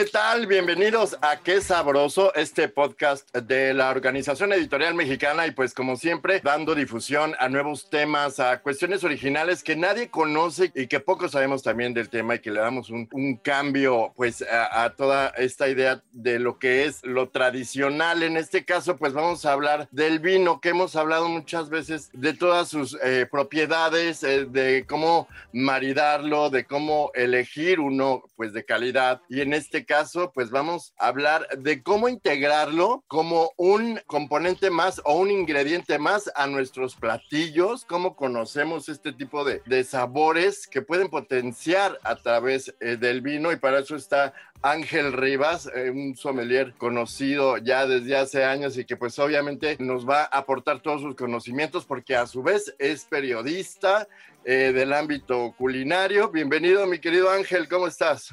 ¿Qué tal? Bienvenidos a Qué Sabroso, este podcast de la Organización Editorial Mexicana y pues como siempre dando difusión a nuevos temas, a cuestiones originales que nadie conoce y que poco sabemos también del tema y que le damos un, cambio pues a, a, toda esta idea de lo que es lo tradicional. En este caso pues vamos a hablar del vino que hemos hablado muchas veces de todas sus eh, propiedades, eh, de cómo maridarlo, de cómo elegir uno pues de calidad y en este caso, pues vamos a hablar de cómo integrarlo como un componente más o un ingrediente más a nuestros platillos, cómo conocemos este tipo de, sabores que pueden potenciar a través eh, del vino y para eso está Ángel Rivas, eh, un sommelier conocido ya desde hace años y que pues obviamente nos va a aportar todos sus conocimientos porque a su vez es periodista eh, del ámbito culinario. Bienvenido mi querido Ángel, ¿cómo estás?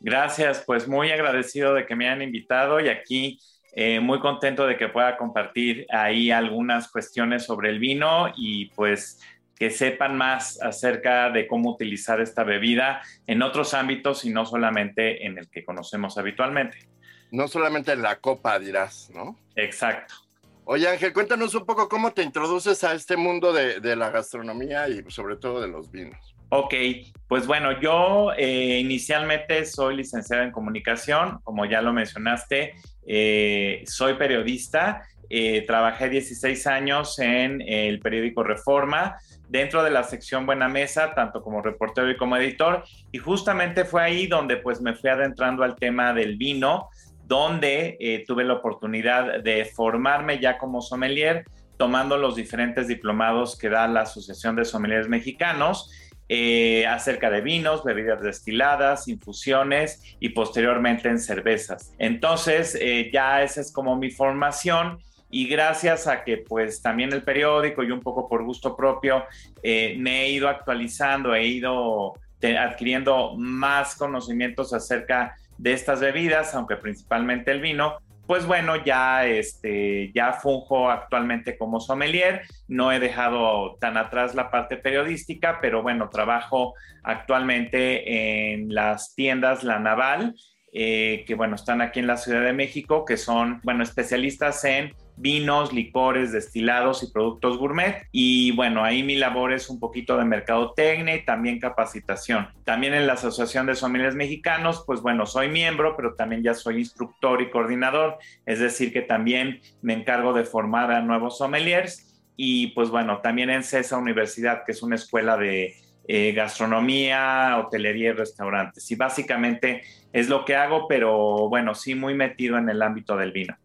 Gracias, pues muy agradecido de que me hayan invitado y aquí eh, muy contento de que pueda compartir ahí algunas cuestiones sobre el vino y pues que sepan más acerca de cómo utilizar esta bebida en otros ámbitos y no solamente en el que conocemos habitualmente. No solamente en la copa, dirás, ¿no? Exacto. Oye Ángel, cuéntanos un poco cómo te introduces a este mundo de, de la gastronomía y sobre todo de los vinos. Ok, pues bueno, yo eh, inicialmente soy licenciado en comunicación, como ya lo mencionaste, eh, soy periodista, eh, trabajé 16 años en el periódico Reforma, dentro de la sección Buena Mesa, tanto como reportero y como editor, y justamente fue ahí donde pues me fui adentrando al tema del vino, donde tuve la oportunidad de formarme ya como sommelier, tomando los diferentes diplomados que da la Asociación de Sommeliers Mexicanos, eh, acerca de vinos, bebidas destiladas, infusiones y posteriormente en cervezas. Entonces, eh, ya esa es como mi formación y gracias a que pues también el periódico y un poco por gusto propio eh, me he ido actualizando, he ido adquiriendo más conocimientos acerca de estas bebidas, aunque principalmente el vino, pues bueno, ya, este, ya funjo actualmente como sommelier, no he dejado tan atrás la parte periodística, pero bueno, trabajo actualmente en las tiendas La Naval, eh, que bueno, están aquí en la Ciudad de México, que son, bueno, especialistas en vinos, licores, destilados y productos gourmet. Y bueno, ahí mi labor es un poquito de mercadotecnia y también capacitación. También en la Asociación de Sommeliers Mexicanos, pues bueno, soy miembro, pero también ya soy instructor y coordinador, es decir, que también me encargo de formar a nuevos sommeliers. Y pues bueno, también en CESA Universidad, que es una escuela de eh, gastronomía, hotelería y restaurantes. Y básicamente es lo que hago, pero bueno, sí muy metido en el ámbito del vino.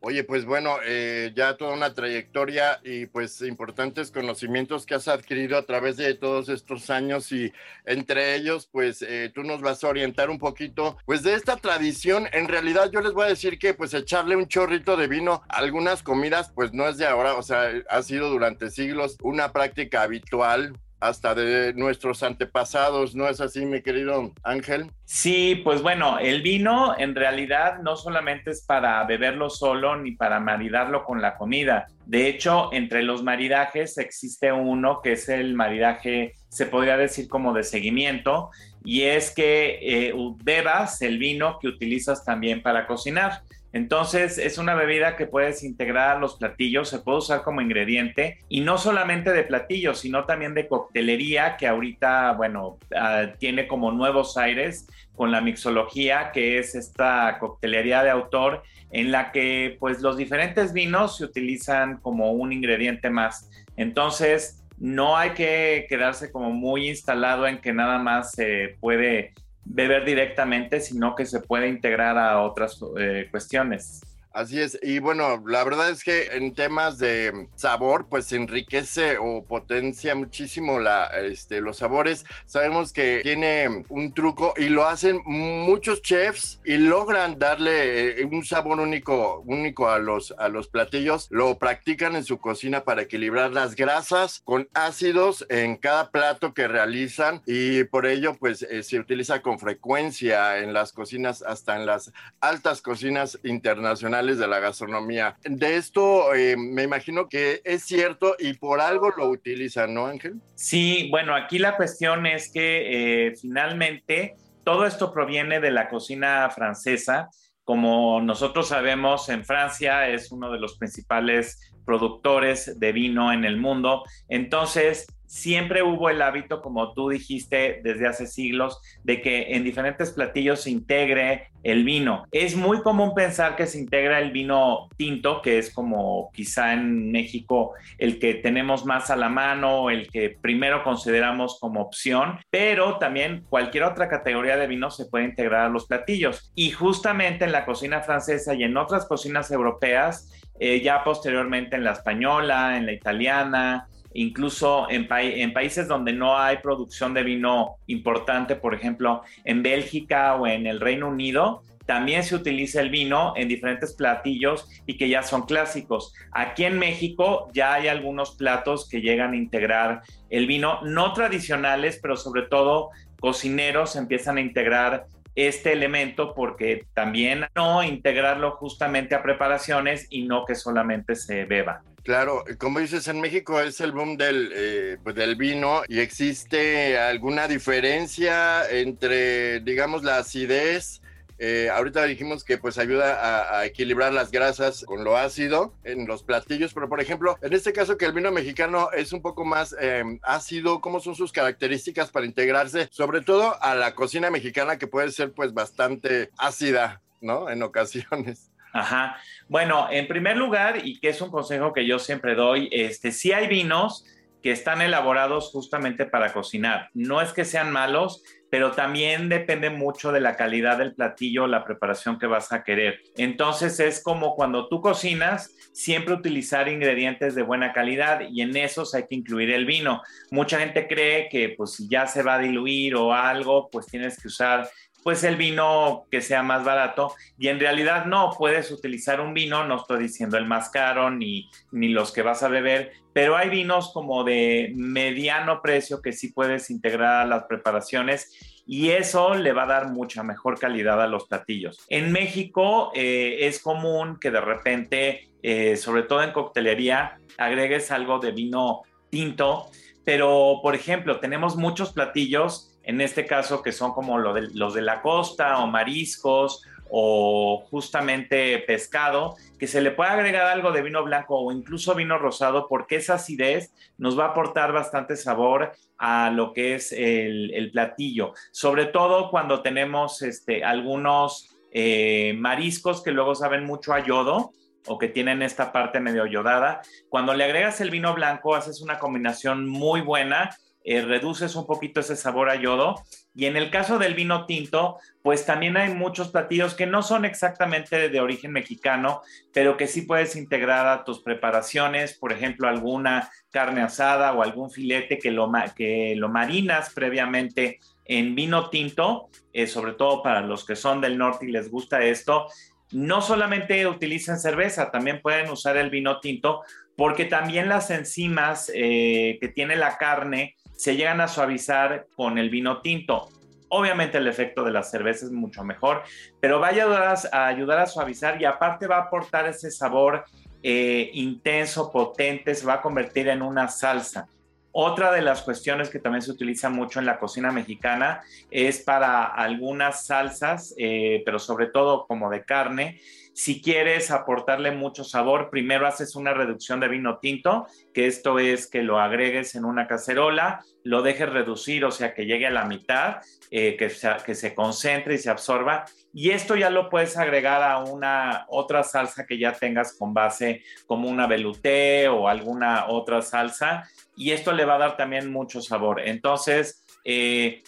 Oye, pues bueno, eh, ya toda una trayectoria y pues importantes conocimientos que has adquirido a través de todos estos años y entre ellos, pues eh, tú nos vas a orientar un poquito, pues de esta tradición. En realidad yo les voy a decir que pues echarle un chorrito de vino a algunas comidas, pues no es de ahora, o sea, ha sido durante siglos una práctica habitual hasta de nuestros antepasados, ¿no es así, mi querido Ángel? Sí, pues bueno, el vino en realidad no solamente es para beberlo solo ni para maridarlo con la comida. De hecho, entre los maridajes existe uno que es el maridaje, se podría decir como de seguimiento, y es que eh, bebas el vino que utilizas también para cocinar. Entonces es una bebida que puedes integrar a los platillos, se puede usar como ingrediente y no solamente de platillos, sino también de coctelería que ahorita, bueno, uh, tiene como nuevos aires con la mixología, que es esta coctelería de autor en la que pues los diferentes vinos se utilizan como un ingrediente más. Entonces, no hay que quedarse como muy instalado en que nada más se puede beber directamente, sino que se puede integrar a otras eh, cuestiones. Así es, y bueno, la verdad es que en temas de sabor, pues enriquece o potencia muchísimo la, este, los sabores. Sabemos que tiene un truco y lo hacen muchos chefs y logran darle eh, un sabor único, único a los, a los platillos. Lo practican en su cocina para equilibrar las grasas con ácidos en cada plato que realizan y por ello pues eh, se utiliza con frecuencia en las cocinas, hasta en las altas cocinas internacionales de la gastronomía. De esto eh, me imagino que es cierto y por algo lo utilizan, ¿no, Ángel? Sí, bueno, aquí la cuestión es que eh, finalmente todo esto proviene de la cocina francesa. Como nosotros sabemos, en Francia es uno de los principales productores de vino en el mundo. Entonces, siempre hubo el hábito, como tú dijiste desde hace siglos, de que en diferentes platillos se integre el vino. Es muy común pensar que se integra el vino tinto, que es como quizá en México el que tenemos más a la mano, el que primero consideramos como opción, pero también cualquier otra categoría de vino se puede integrar a los platillos. Y justamente en la cocina francesa y en otras cocinas europeas, eh, ya posteriormente en la española, en la italiana, incluso en, en, países donde no hay producción de vino importante, por ejemplo, en Bélgica o en el Reino Unido, también se utiliza el vino en diferentes platillos y que ya son clásicos. Aquí en México ya hay algunos platos que llegan a integrar el vino, no tradicionales, pero sobre todo cocineros empiezan a integrar este elemento porque también no integrarlo justamente a preparaciones y no que solamente se beba. Claro, como dices, en México es el boom del, eh, pues del vino y existe alguna diferencia entre, digamos, la acidez. Eh, ahorita dijimos que pues ayuda a, equilibrar las grasas con lo ácido en los platillos, pero por ejemplo, en este caso que el vino mexicano es un poco más em, ácido, ¿cómo son sus características para integrarse, sobre todo a la cocina mexicana que puede ser pues bastante ácida, ¿no? En ocasiones. Ajá. Bueno, en primer lugar, y que es un consejo que yo siempre doy, este, sí hay vinos que están elaborados justamente para cocinar. No es que sean malos, pero también depende mucho de la calidad del platillo, la preparación que vas a querer. Entonces es como cuando tú cocinas, siempre utilizar ingredientes de buena calidad y en esos hay que incluir el vino. Mucha gente cree que pues si ya se va a diluir o algo, pues tienes que usar pues el vino que sea más barato y en realidad no, puedes utilizar un vino, no estoy diciendo el más caro ni, ni los que vas a beber, pero hay vinos como de mediano precio que sí puedes integrar a las preparaciones y eso le va a dar mucha mejor calidad a los platillos. En México eh, es común que de repente, eh, sobre todo en coctelería, agregues algo de vino tinto, pero por ejemplo, tenemos muchos platillos en este caso que son como los de la costa o mariscos o justamente pescado, que se le puede agregar algo de vino blanco o incluso vino rosado, porque esa acidez nos va a aportar bastante sabor a lo que es el, platillo, sobre todo cuando tenemos este, algunos eh, mariscos que luego saben mucho a yodo o que tienen esta parte medio yodada. Cuando le agregas el vino blanco, haces una combinación muy buena eh, reduces un poquito ese sabor a yodo. Y en el caso del vino tinto, pues también hay muchos platillos que no son exactamente de origen mexicano, pero que sí puedes integrar a tus preparaciones, por ejemplo, alguna carne asada o algún filete que lo, que lo marinas previamente en vino tinto, eh, sobre todo para los que son del norte y les gusta esto. No solamente utilicen cerveza, también pueden usar el vino tinto, porque también las enzimas eh, que tiene la carne se llegan a suavizar con el vino tinto. Obviamente el efecto de la cerveza es mucho mejor, pero va a ayudar a, suavizar y aparte va a aportar ese sabor eh, intenso, potente, se va a convertir en una salsa. Otra de las cuestiones que también se utiliza mucho en la cocina mexicana es para algunas salsas, eh, pero sobre todo como de carne, Si quieres aportarle mucho sabor, primero haces una reducción de vino tinto, que esto es que lo agregues en una cacerola, lo dejes reducir, o sea, que llegue a la mitad, eh, que, se concentre y se absorba. Y esto ya lo puedes agregar a una otra salsa que ya tengas con base como una velouté o alguna otra salsa. Y esto le va a dar también mucho sabor. Entonces, eh,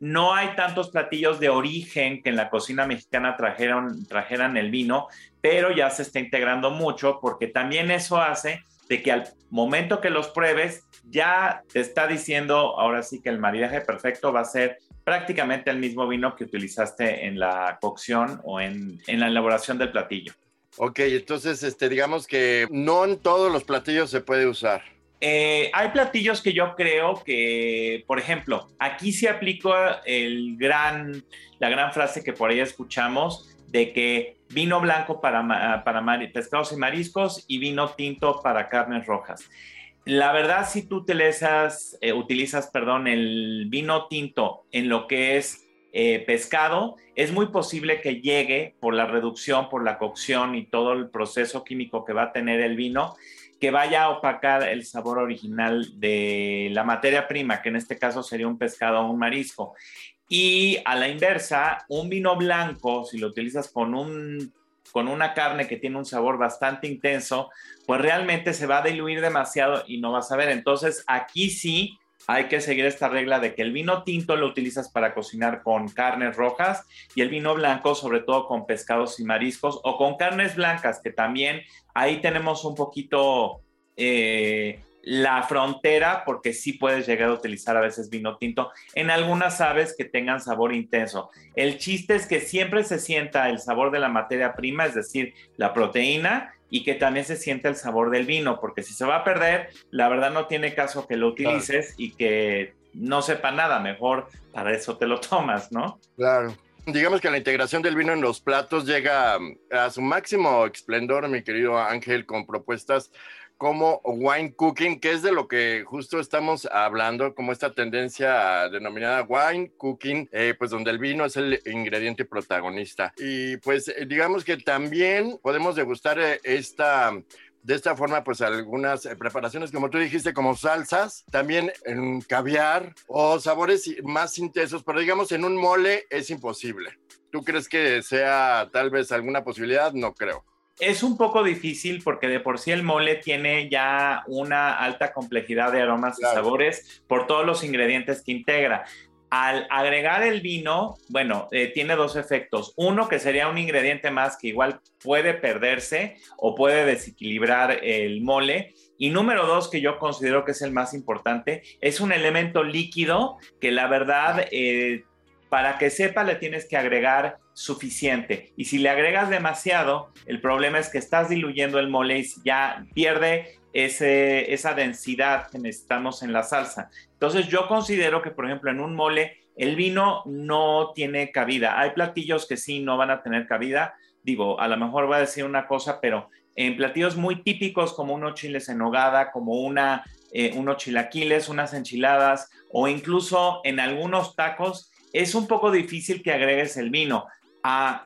no hay tantos platillos de origen que en la cocina mexicana trajeron, trajeran el vino, pero ya se está integrando mucho porque también eso hace de que al momento que los pruebes ya te está diciendo ahora sí que el maridaje perfecto va a ser prácticamente el mismo vino que utilizaste en la cocción o en, la elaboración del platillo. Ok, entonces este, digamos que no en todos los platillos se puede usar. Eh, hay platillos que yo creo que, por ejemplo, aquí se gran, la gran frase que por ahí escuchamos de que vino blanco para, pescados y mariscos y vino tinto para carnes rojas. La verdad, si tú utilizas, eh, el vino tinto en lo que es eh, pescado, es muy posible que llegue por la reducción, por la cocción y todo el proceso químico que va a tener el vino, que vaya a opacar el sabor original de la materia prima, que en este caso sería un pescado o un marisco. Y a la inversa, un vino blanco, si lo utilizas con, un, con una carne que tiene un sabor bastante intenso, pues realmente se va a diluir demasiado y no vas a ver. Entonces, aquí sí hay que seguir esta regla de que el vino tinto lo utilizas para cocinar con carnes rojas y el vino blanco sobre todo con pescados y mariscos o con carnes blancas, que también ahí tenemos un poquito eh, la frontera porque sí puedes llegar a utilizar a veces vino tinto en algunas aves que tengan sabor intenso. El chiste es que siempre se sienta el sabor de la materia prima, es decir, la proteína, y que también se siente el sabor del vino, porque si se va a perder, la verdad no tiene caso que lo utilices y que no sepa nada, mejor para eso te lo tomas, ¿no? Claro. Digamos que la integración del vino en los platos llega a su máximo esplendor, mi querido Ángel, con propuestas como wine cooking, que es de lo que justo estamos hablando, como esta tendencia denominada wine cooking, eh, pues donde el vino es el ingrediente protagonista. Y pues eh, digamos que también podemos degustar eh, esta de esta forma, pues algunas preparaciones, como tú dijiste, como salsas, también en caviar o sabores más intensos, pero digamos en un mole es imposible. ¿Tú crees que sea tal vez alguna posibilidad? No creo. Es un poco difícil porque de por sí el mole tiene ya una alta complejidad de aromas y sabores por todos los ingredientes que integra. Al agregar el vino, bueno, eh, tiene dos efectos. Uno, que sería un ingrediente más que igual puede perderse o puede desequilibrar el mole. Y número dos, que yo considero que es el más importante, es un elemento líquido que la verdad eh, para que sepa le tienes que agregar suficiente. Y si le agregas demasiado, el problema es que estás diluyendo el mole y ya pierde ese, esa densidad que necesitamos en la salsa. Entonces yo considero que, por ejemplo, en un mole el vino no tiene cabida. Hay platillos que sí no van a tener cabida. Digo, a lo mejor va a decir una cosa, pero en platillos muy típicos como unos chiles en nogada, como una, eh, unos chilaquiles, unas enchiladas o incluso en algunos tacos, es un poco difícil que agregues el vino.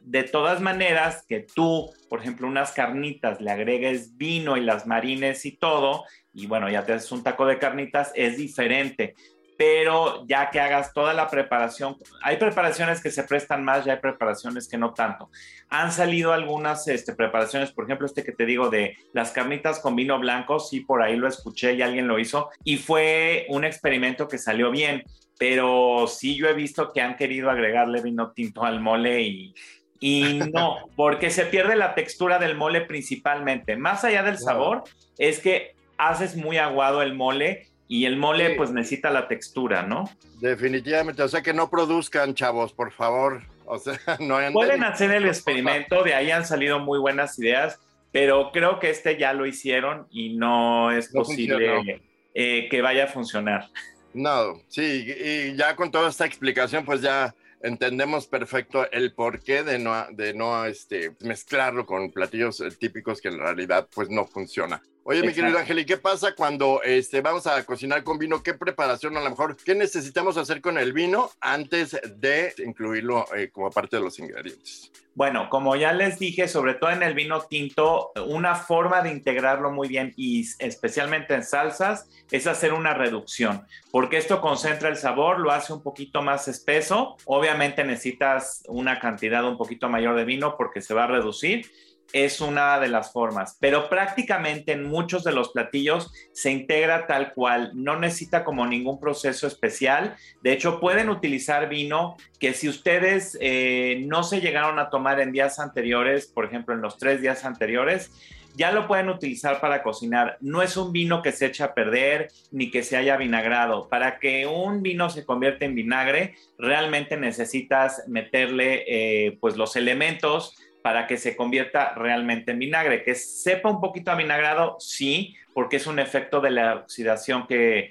De todas maneras, que tú, por ejemplo, unas carnitas, le agregues vino y las marines y todo, y bueno, ya te haces un taco de carnitas, es diferente pero ya que hagas toda la preparación, hay preparaciones que se prestan más, ya hay preparaciones que no tanto. Han salido algunas este, preparaciones, por ejemplo, este que te digo de las carnitas con vino blanco, sí, por ahí lo escuché y alguien lo hizo, y fue un experimento que salió bien, pero sí yo he visto que han querido agregarle vino tinto al mole y, y no, porque se pierde la textura del mole principalmente. Más allá del sabor, es que haces muy aguado el mole y el mole pues necesita la textura, ¿no? Definitivamente, o sea que no produzcan, chavos, por favor. O sea, no Pueden hacer el experimento, de ahí han salido muy buenas ideas, pero creo que este ya lo hicieron y no es posible eh, que vaya a funcionar. No, sí, y ya con toda esta explicación, pues ya entendemos perfecto el porqué de no, de no este, mezclarlo con platillos típicos que en realidad pues no funciona. Oye, mi querido Ángel, ¿y qué pasa cuando este, vamos a cocinar con vino? ¿Qué preparación a lo mejor? ¿Qué necesitamos hacer con el vino antes de incluirlo eh, como parte de los ingredientes? Bueno, como ya les dije, sobre todo en el vino tinto, una forma de integrarlo muy bien y especialmente en salsas es hacer una reducción, porque esto concentra el sabor, lo hace un poquito más espeso. Obviamente necesitas una cantidad un poquito mayor de vino porque se va a reducir es una de las formas, pero prácticamente en muchos de los platillos se integra tal cual, no necesita como ningún proceso especial. De hecho, pueden utilizar vino que si ustedes eh, no se llegaron a tomar en días anteriores, por ejemplo, en los tres días anteriores, ya lo pueden utilizar para cocinar. No es un vino que se echa a perder ni que se haya vinagrado. Para que un vino se convierta en vinagre, realmente necesitas meterle eh, pues los elementos para que se convierta realmente en vinagre. Que sepa un poquito a vinagrado, sí, porque es un efecto de la oxidación que,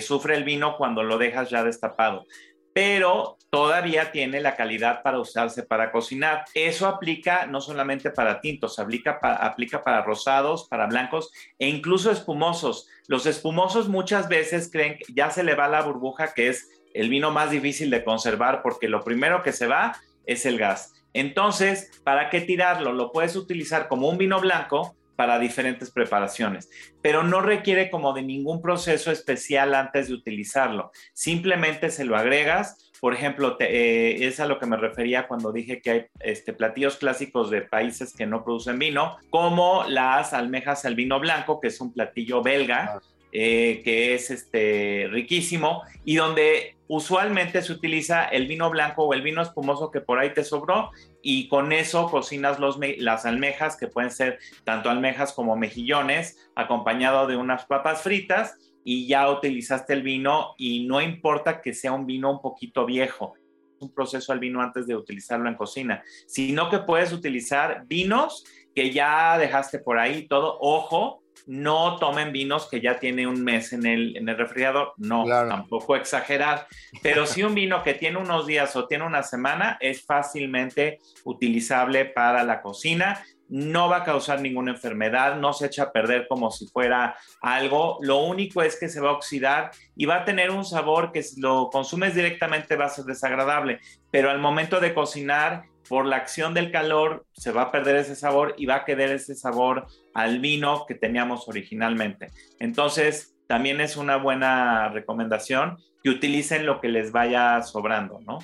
sufre el vino cuando lo dejas ya destapado. Pero todavía tiene la calidad para usarse para cocinar. Eso aplica no solamente para tintos, aplica, aplica para rosados, para blancos e incluso espumosos. Los espumosos muchas veces creen que ya se le va la burbuja, que es el vino más difícil de conservar porque lo primero que se va es el gas. Entonces, ¿para qué tirarlo? Lo puedes utilizar como un vino blanco para diferentes preparaciones, pero no requiere como de ningún proceso especial antes de utilizarlo. Simplemente se lo agregas. Por ejemplo, eh, es a lo que me refería cuando dije que hay este, platillos clásicos de países que no producen vino, como las almejas al vino blanco, que es un platillo belga. Ah. Eh, que es este, riquísimo y donde usualmente se utiliza el vino blanco o el vino espumoso que por ahí te sobró y con eso cocinas los, las almejas, que pueden ser tanto almejas como mejillones, acompañado de unas papas fritas y ya utilizaste el vino y no importa que sea un vino un poquito viejo, un proceso al vino antes de utilizarlo en cocina, sino que puedes utilizar vinos que ya dejaste por ahí todo, ojo, no tomen vinos que ya tiene un mes en el, en el refrigerador, no, tampoco exagerar, pero si un vino que tiene unos días o tiene una semana es fácilmente utilizable para la cocina, no va a causar ninguna enfermedad, no se echa a perder como si fuera algo, lo único es que se va a oxidar y va a tener un sabor que si lo consumes directamente va a ser desagradable, pero al momento de cocinar por la acción del calor se va a perder ese sabor y va a quedar ese sabor al vino que teníamos originalmente. Entonces, también es una buena recomendación que utilicen lo que les vaya sobrando, ¿no?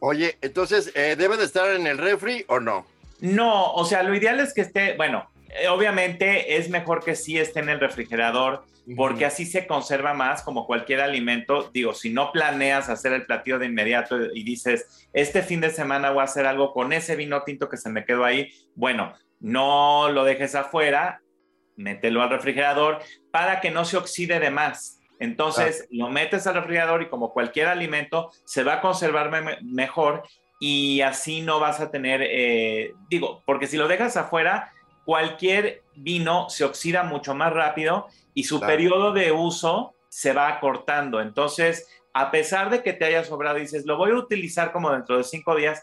Oye, entonces, eh, ¿debe de estar en el refri o no? No, o sea, lo ideal es que esté, bueno, obviamente es mejor que sí esté en el refrigerador porque así se conserva más como cualquier alimento. Digo, si no planeas hacer el platillo de inmediato y dices, este fin de semana voy a hacer algo con ese vino tinto que se me quedó ahí, bueno, no lo dejes afuera, mételo al refrigerador para que no se oxide de más. Entonces lo metes al refrigerador y como cualquier alimento se va a conservar mejor y así no vas a tener, eh, digo, porque si lo dejas afuera, cualquier vino se oxida mucho más rápido y su periodo de uso se va acortando. Entonces, a pesar de que te haya sobrado, dices, lo voy a utilizar como dentro de cinco días,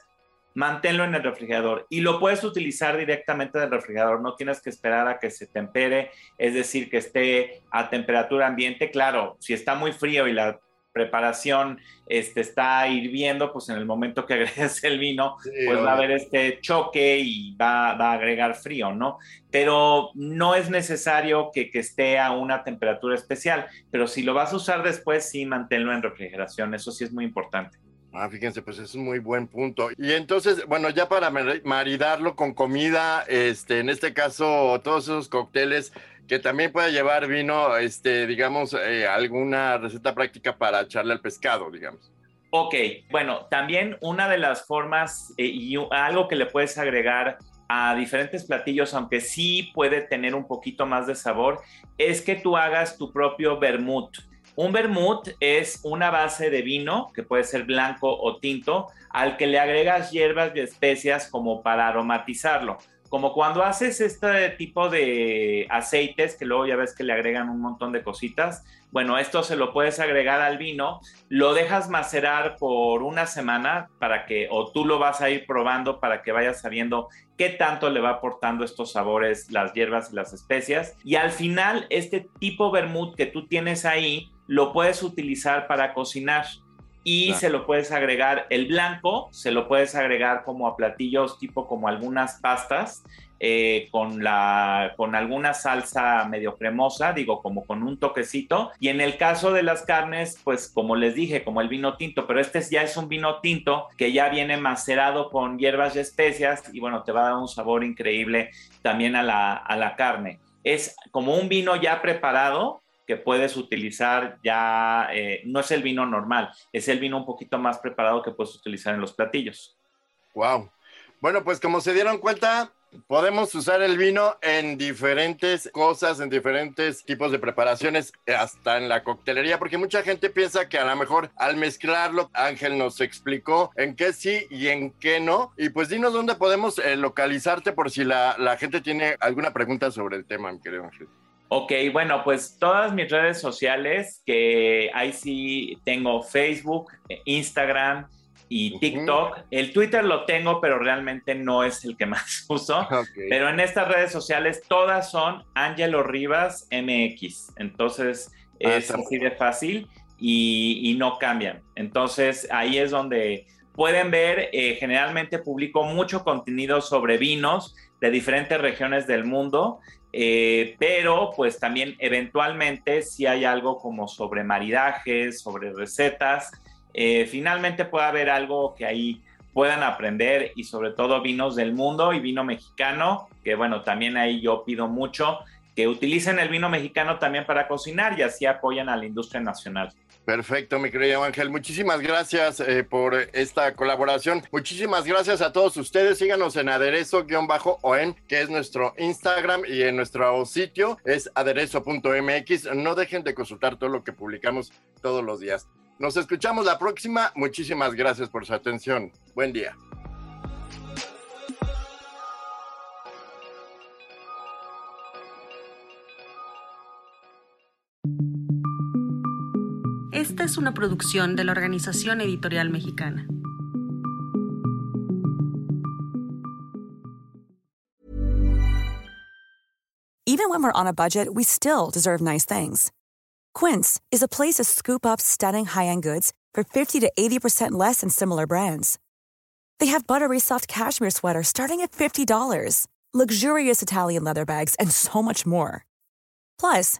manténlo en el refrigerador y lo puedes utilizar directamente del refrigerador, no tienes que esperar a que se tempere, es decir, que esté a temperatura ambiente. Claro, si está muy frío y la preparación este, está hirviendo, pues en el momento que agregues el vino, pues va a haber este choque y va, a agregar frío, ¿no? Pero no es necesario que, que, esté a una temperatura especial, pero si lo vas a usar después, sí, manténlo en refrigeración, eso sí es muy importante. Ah, fíjense, pues es un muy buen punto. Y entonces, bueno, ya para maridarlo con comida, este, en este caso, todos esos cócteles, que también puede llevar vino, este, digamos, eh, alguna receta práctica para echarle al pescado, digamos. Ok, bueno, también una de las formas eh, y algo que le puedes agregar a diferentes platillos, aunque sí puede tener un poquito más de sabor, es que tú hagas tu propio vermut. Un vermut es una base de vino, que puede ser blanco o tinto, al que le agregas hierbas y especias como para aromatizarlo. Como cuando haces este tipo de aceites, que luego ya ves que le agregan un montón de cositas, bueno, esto se lo puedes agregar al vino, lo dejas macerar por una semana para que, o tú lo vas a ir probando para que vayas sabiendo qué tanto le va aportando estos sabores, las hierbas y las especias. Y al final, este tipo vermut que tú tienes ahí, lo puedes utilizar para cocinar y se lo puedes agregar el blanco, se lo puedes agregar como a platillos tipo como algunas pastas eh, con, la, con alguna salsa medio cremosa, digo como con un toquecito. Y en el caso de las carnes, pues como les dije, como el vino tinto, pero este ya es un vino tinto que ya viene macerado con hierbas y especias y bueno, te va a dar un sabor increíble también a la, a la carne. Es como un vino ya preparado, que puedes utilizar ya, eh, no es el vino normal, es el vino un poquito más preparado que puedes utilizar en los platillos. Wow. Bueno, pues como se dieron cuenta, podemos usar el vino en diferentes cosas, en diferentes tipos de preparaciones, hasta en la coctelería, porque mucha gente piensa que a lo mejor al mezclarlo, Ángel nos explicó en qué sí y en qué no. Y pues dinos dónde podemos eh, localizarte por si la, la gente tiene alguna pregunta sobre el tema, mi querido Ángel. Ok, bueno, pues todas mis redes sociales, que ahí sí tengo Facebook, Instagram y TikTok. El Twitter lo tengo, pero realmente no es el que más uso. Pero en estas redes sociales todas son Angelo Rivas MX. Entonces ah, es así de fácil y, no cambian. Entonces ahí es donde pueden ver, eh, generalmente publico mucho contenido sobre vinos de diferentes regiones del mundo eh, pero pues también eventualmente si hay algo como sobre maridajes, sobre recetas, eh, finalmente puede haber algo que ahí puedan aprender y sobre todo vinos del mundo y vino mexicano, que bueno, también ahí yo pido mucho que utilicen el vino mexicano también para cocinar y así apoyan a la industria nacional. Perfecto, mi querido Ángel. Muchísimas gracias eh, por esta colaboración. Muchísimas gracias a todos ustedes. Síganos en aderezo-oen, que es nuestro Instagram y en nuestro sitio es aderezo.mx. No dejen de consultar todo lo que publicamos todos los días. Nos escuchamos la próxima. Muchísimas gracias por su atención. Buen día. Esta es una producción de la Organización Editorial Mexicana. Even when we're on a budget, we still deserve nice things. Quince is a place to scoop up stunning high-end goods for 50 to 80% less than similar brands. They have buttery soft cashmere sweaters starting at $50, luxurious Italian leather bags, and so much more. Plus,